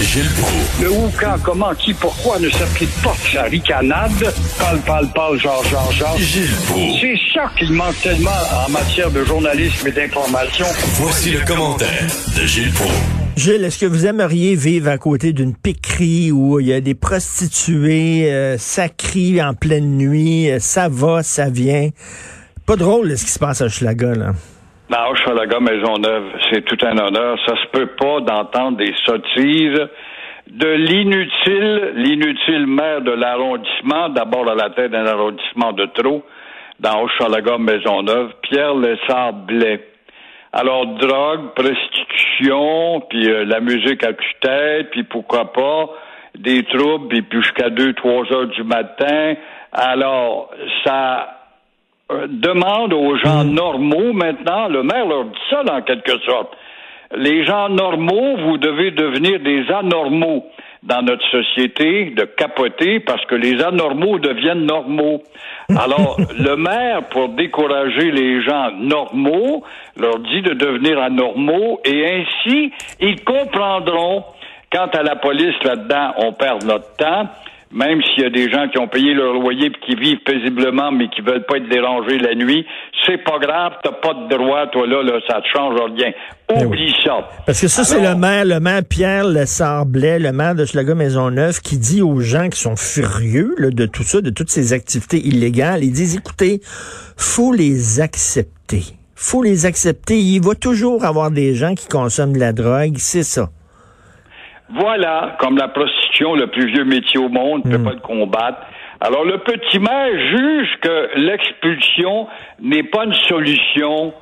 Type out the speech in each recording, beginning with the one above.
Gilles Proulx. Le où, quand, comment, qui, pourquoi ne s'applique pas sa ricanade? Parle, parle, parle, genre, genre, genre. Gilles Proulx. C'est ça qu'il manque tellement en matière de journalisme et d'information. Voici le commentaire de Gilles Proulx. Gilles, est-ce que vous aimeriez vivre à côté d'une piquerie où il y a des prostituées, euh, ça crie en pleine nuit, euh, ça va, ça vient? Pas drôle ce qui se passe à Schlaga, là. Dans Hochelaga Maisonneuve, c'est tout un honneur. Ça se peut pas d'entendre des sottises de l'inutile, l'inutile maire de l'arrondissement, d'abord à la tête d'un arrondissement de trop, dans Hochelaga Maisonneuve, Pierre Lessard Blais. Alors, drogue, prostitution, puis euh, la musique à tue-tête, puis pourquoi pas, des troubles, puis jusqu'à deux, trois heures du matin. Alors, ça euh, demande aux gens normaux maintenant, le maire leur dit ça en quelque sorte. Les gens normaux, vous devez devenir des anormaux dans notre société, de capoter parce que les anormaux deviennent normaux. Alors, le maire, pour décourager les gens normaux, leur dit de devenir anormaux et ainsi, ils comprendront. Quant à la police là-dedans, on perd notre temps même s'il y a des gens qui ont payé leur loyer et qui vivent paisiblement mais qui veulent pas être dérangés la nuit, c'est pas grave, t'as pas de droit, toi là, là ça te change rien. Ben Oublie ça. Parce que ça, c'est le maire, le maire Pierre Lessard-Blais, le maire de Schlaga Maisonneuve, qui dit aux gens qui sont furieux là, de tout ça, de toutes ces activités illégales, ils disent, écoutez, faut les accepter. Faut les accepter. Il va toujours avoir des gens qui consomment de la drogue, c'est ça. Voilà, comme la prostitution, le plus vieux métier au monde, ne peut Mm. pas le combattre. Alors le petit maire juge que l'expulsion n'est pas une solution.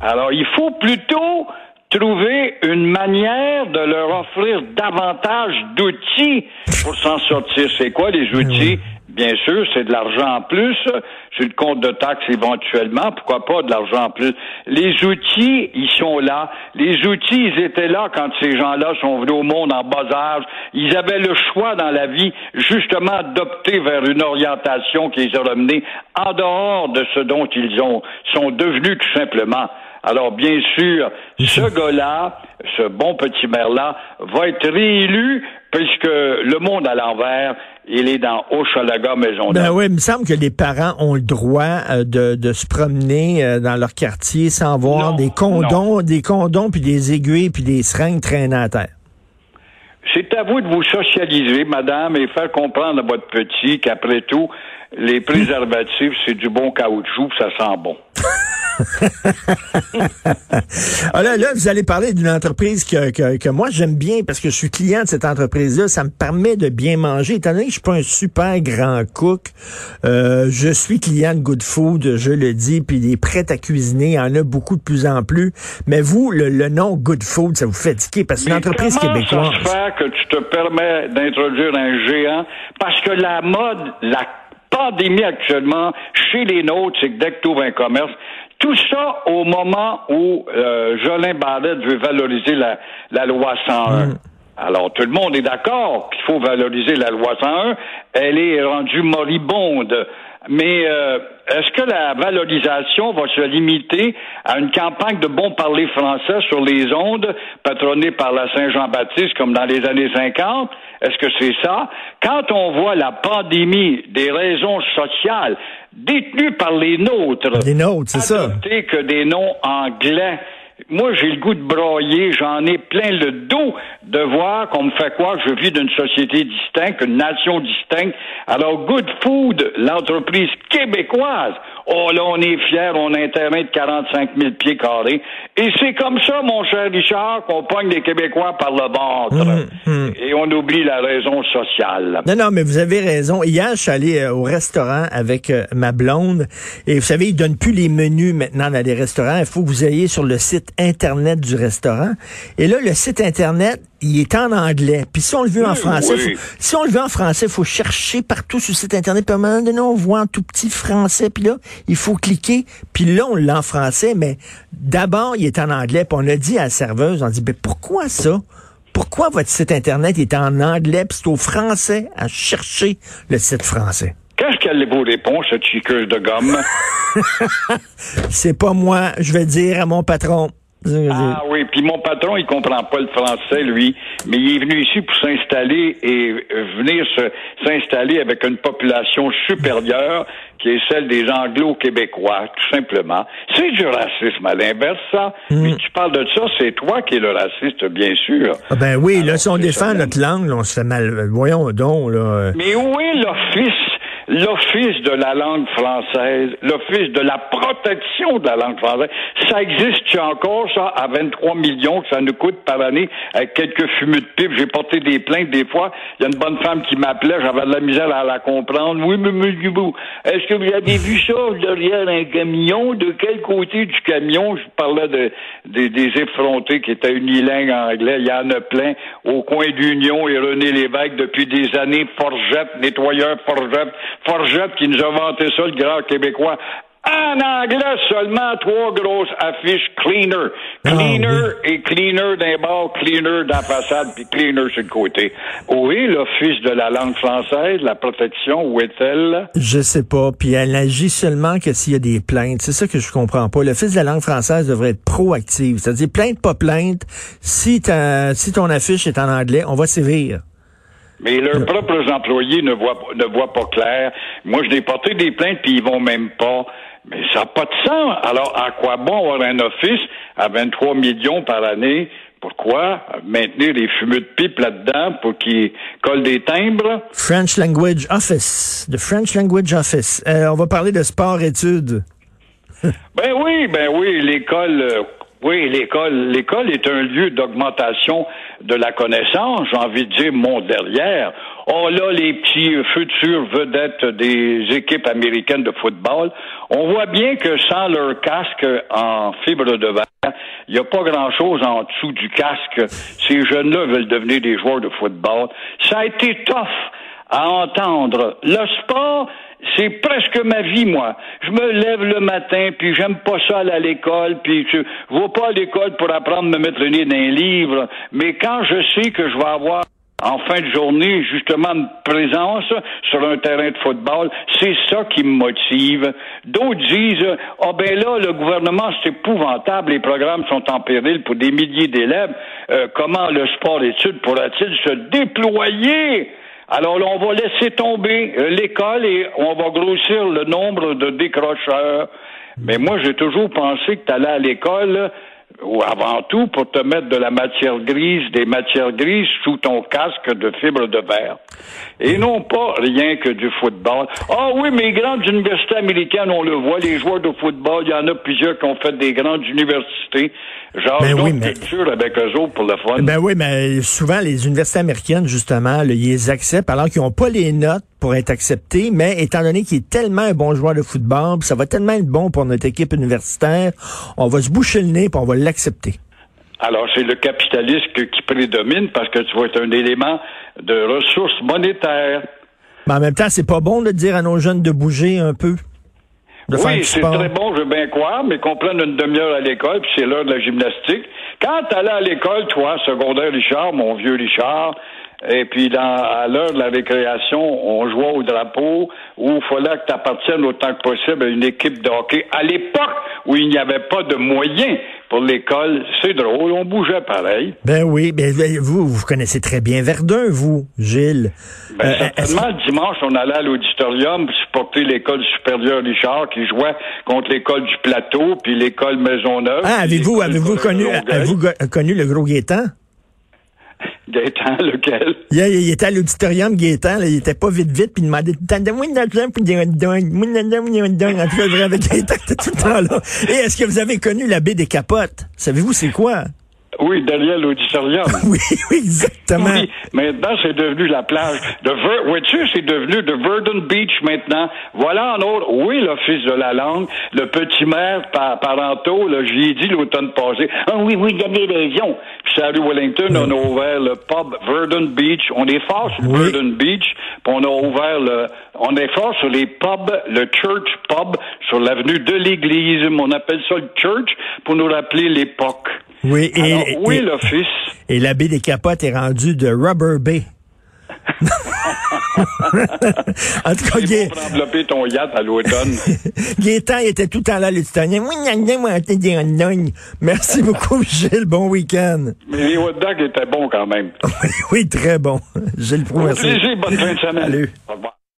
Alors il faut plutôt trouver une manière de leur offrir davantage d'outils pour s'en sortir. C'est quoi les outils? Bien sûr, c'est de l'argent en plus, sur le compte de taxes éventuellement, pourquoi pas de l'argent en plus? Les outils, ils sont là. Les outils, ils étaient là quand ces gens-là sont venus au monde en bas âge. Ils avaient le choix dans la vie, justement, d'opter vers une orientation qui les a ramenés en dehors de ce dont ils ont, sont devenus tout simplement. Alors, bien sûr, ce gars-là, ce bon petit maire-là, va être réélu puisque le monde à l'envers, il est dans Hochelaga Maison Ben oui, il me semble que les parents ont le droit euh, de, de se promener euh, dans leur quartier sans voir Non, des condoms, des condoms puis des aiguilles puis des seringues traîner à terre. C'est à vous de vous socialiser, madame, et faire comprendre à votre petit qu'après tout, les préservatifs, c'est du bon caoutchouc, ça sent bon. Ah là, là, vous allez parler d'une entreprise que, que, que moi j'aime bien parce que je suis client de cette entreprise-là. Ça me permet de bien manger. Étant donné que je suis pas un super grand cook, euh, je suis client de Good Food, je le dis, puis des prêts à cuisiner, il y en a beaucoup de plus en plus. Mais vous, le, le nom Good Food, ça vous fait tiquer parce que c'est une Mais entreprise comment québécoise. ça se fait que tu te permets d'introduire un géant? Parce que la mode, la pandémie actuellement, chez les nôtres, c'est que dès que tu ouvres un commerce, tout ça au moment où euh, Jolin Barrette veut valoriser la, la loi 101. Alors, tout le monde est d'accord qu'il faut valoriser la loi 101. Elle est rendue moribonde. Mais euh, est-ce que la valorisation va se limiter à une campagne de bon parler français sur les ondes patronnée par la Saint-Jean-Baptiste comme dans les années 50? Est-ce que c'est ça? Quand on voit la pandémie des raisons sociales détenues par les nôtres, Les nôtres, c'est ça. que des noms anglais. Moi, j'ai le goût de broyer, j'en ai plein le dos de voir qu'on me fait quoi, je vis d'une société distincte, une nation distincte. Alors, Good Food, l'entreprise québécoise, oh là, on est fiers, on a un terrain de 45 000 pieds carrés. Et c'est comme ça, mon cher Richard, qu'on pogne les Québécois par le ventre. Et on oublie la raison sociale. Non, non, mais vous avez raison. Hier, je suis allé euh, au restaurant avec euh, ma blonde et vous savez, ils donnent plus les menus maintenant dans les restaurants. Il faut que vous ayez sur le site Internet du restaurant. Et là, le site Internet, il est en anglais. Puis si on le veut en Oui, français, oui. faut- si on le veut en français, il faut chercher partout sur le site Internet. Puis à un moment donné, on voit en tout petit français. Puis là, il faut cliquer. Puis là, on l'a en français. Mais d'abord, il est en anglais. Puis on a dit à la serveuse, on dit, ben pourquoi ça? Pourquoi votre site Internet est en anglais? Puis c'est au français à chercher le site français? Qu'est-ce qu'elle vous répond, cette chiqueuse de gomme? C'est pas moi, je vais dire à mon patron. Ah oui, puis mon patron, il comprend pas le français, lui, mais il est venu ici pour s'installer et venir s'installer avec une population supérieure qui est celle des anglo-québécois, tout simplement. C'est du racisme à l'inverse, ça. Hmm. Mais tu parles de ça, c'est toi qui es le raciste, bien sûr. Ah ben oui, là, si on défend notre langue, on se fait mal. Voyons donc, là. Mais où est l'office l'Office de la langue française, l'Office de la protection de la langue française, ça existe encore, ça, à 23 millions que ça nous coûte par année avec quelques fumées de pipe. J'ai porté des plaintes des fois. Il y a une bonne femme qui m'appelait, j'avais de la misère à la comprendre. Oui, mais monsieur est-ce que vous avez vu ça derrière un camion? De quel côté du camion? Je parlais de, des effrontés qui étaient unilingues en anglais. Il y en a plein au coin d'Union et René Lévesque depuis des années. Forgette, nettoyeur Forgette, Forgette qui nous a vanté ça, le grand Québécois. En anglais, seulement trois grosses affiches cleaner. Ah, cleaner et cleaner d'un bord, cleaner dans la façade, puis cleaner sur le côté. Est l'Office de la langue française, la protection, où est-elle? Je sais pas. Puis elle agit seulement que s'il y a des plaintes. C'est ça que je comprends pas. L'Office de la langue française devrait être proactive. C'est-à-dire, plainte, pas plainte. Si, si ton affiche est en anglais, on va sévir. Mais leurs propres employés ne voient, ne voient pas clair. Moi, je n'ai porté des plaintes, puis ils vont même pas. Mais ça n'a pas de sens. Alors, à quoi bon avoir un office à 23 millions par année? Pourquoi maintenir les fumeux de pipe là-dedans pour qu'ils collent des timbres? French Language Office. The French Language Office. Euh, on va parler de sport-études. ben oui, ben oui, l'école euh, oui, l'école, l'école est un lieu d'augmentation de la connaissance, j'ai envie de dire, mon derrière. Oh là, les petits futurs vedettes des équipes américaines de football, on voit bien que sans leur casque en fibre de verre, il n'y a pas grand-chose en dessous du casque. Ces jeunes-là veulent devenir des joueurs de football. Ça a été tough à entendre. Le sport, c'est presque ma vie, moi. Je me lève le matin, puis j'aime pas ça aller à l'école, puis je vais pas à l'école pour apprendre à me mettre le nez dans un livre, mais quand je sais que je vais avoir en fin de journée, justement, une présence sur un terrain de football, c'est ça qui me motive. D'autres disent, ah oh, ben là, le gouvernement, c'est épouvantable, les programmes sont en péril pour des milliers d'élèves. Euh, comment le sport-études pourra-t-il se déployer? Alors on va laisser tomber euh, l'école et on va grossir le nombre de décrocheurs. Mais moi, j'ai toujours pensé que tu allais à l'école ou avant tout pour te mettre de la matière grise, des matières grises sous ton casque de fibre de verre. Et non pas rien que du football. Ah oui, mais les grandes universités américaines, on le voit, les joueurs de football, il y en a plusieurs qui ont fait des grandes universités. Genre, ben oui, mais... avec eux autres pour le fun. Ben oui, mais souvent, les universités américaines, justement, ils les acceptent alors qu'ils n'ont pas les notes pour être acceptés, mais étant donné qu'il est tellement un bon joueur de football, ça va tellement être bon pour notre équipe universitaire, on va se boucher le nez et on va l'accepter. Alors, c'est le capitalisme qui prédomine parce que tu vas être un élément de ressources monétaires. Mais en même temps, c'est pas bon de dire à nos jeunes de bouger un peu oui, c'est très bon, je veux bien croire, mais qu'on prenne une demi-heure à l'école, puis c'est l'heure de la gymnastique. Quand t'allais à l'école, toi, secondaire Richard, mon vieux Richard, et puis dans, à l'heure de la récréation, on jouait au drapeau où il fallait que tu appartiennes autant que possible à une équipe de hockey. À l'époque où il n'y avait pas de moyens pour l'école, c'est drôle, on bougeait pareil. Ben oui, ben, ben vous, vous connaissez très bien Verdun, vous, Gilles. Ben, euh, certainement, dimanche, on allait à l'auditorium pour supporter l'école supérieure Richard qui jouait contre l'école du Plateau puis l'école Maisonneuve. Ah, avez-vous, avez-vous connu, avez-vous connu le gros Gaétan? Lequel? Il, était à l'auditorium, Gaétan, il était pas vite vite, puis il demandait Tendez-moi une argent pour des hot dogs. Moi, une hot En tout cas, vrai, avec Gaétan, tout le temps là. Et est-ce que vous avez connu la baie des capotes? Savez-vous c'est quoi? Oui, derrière l'auditorium. oui, oui, exactement. Oui, maintenant, c'est devenu la plage de Ver vois-tu, c'est devenu de Verdun Beach maintenant. Voilà en autre, oui, l'Office de la langue, le petit maire par parentaux, là, j'y ai dit l'automne passé. Ah oui, oui, il y a des raisons. Puis à Wellington, on a ouvert le pub Verdun Beach. On est fort sur Verdun Beach, puis on a ouvert le, on est fort sur les pubs, le church pub sur l'avenue de l'église. On appelle ça le church pour nous rappeler l'époque. Oui, et, oui, l'office? Et la baie des Capotes est rendue de Rubber Bay. en tout cas, bon pour envelopper ton yacht à l'automne. Gaétan il était tout le temps là. Oui, des hot dogs. Merci beaucoup, Gilles. Bon week-end. Mais les hot dogs étaient bons quand même. Oui, oui, très bon. Gilles Au merci. plaisir, bonne fin de semaine. Salut. Au revoir.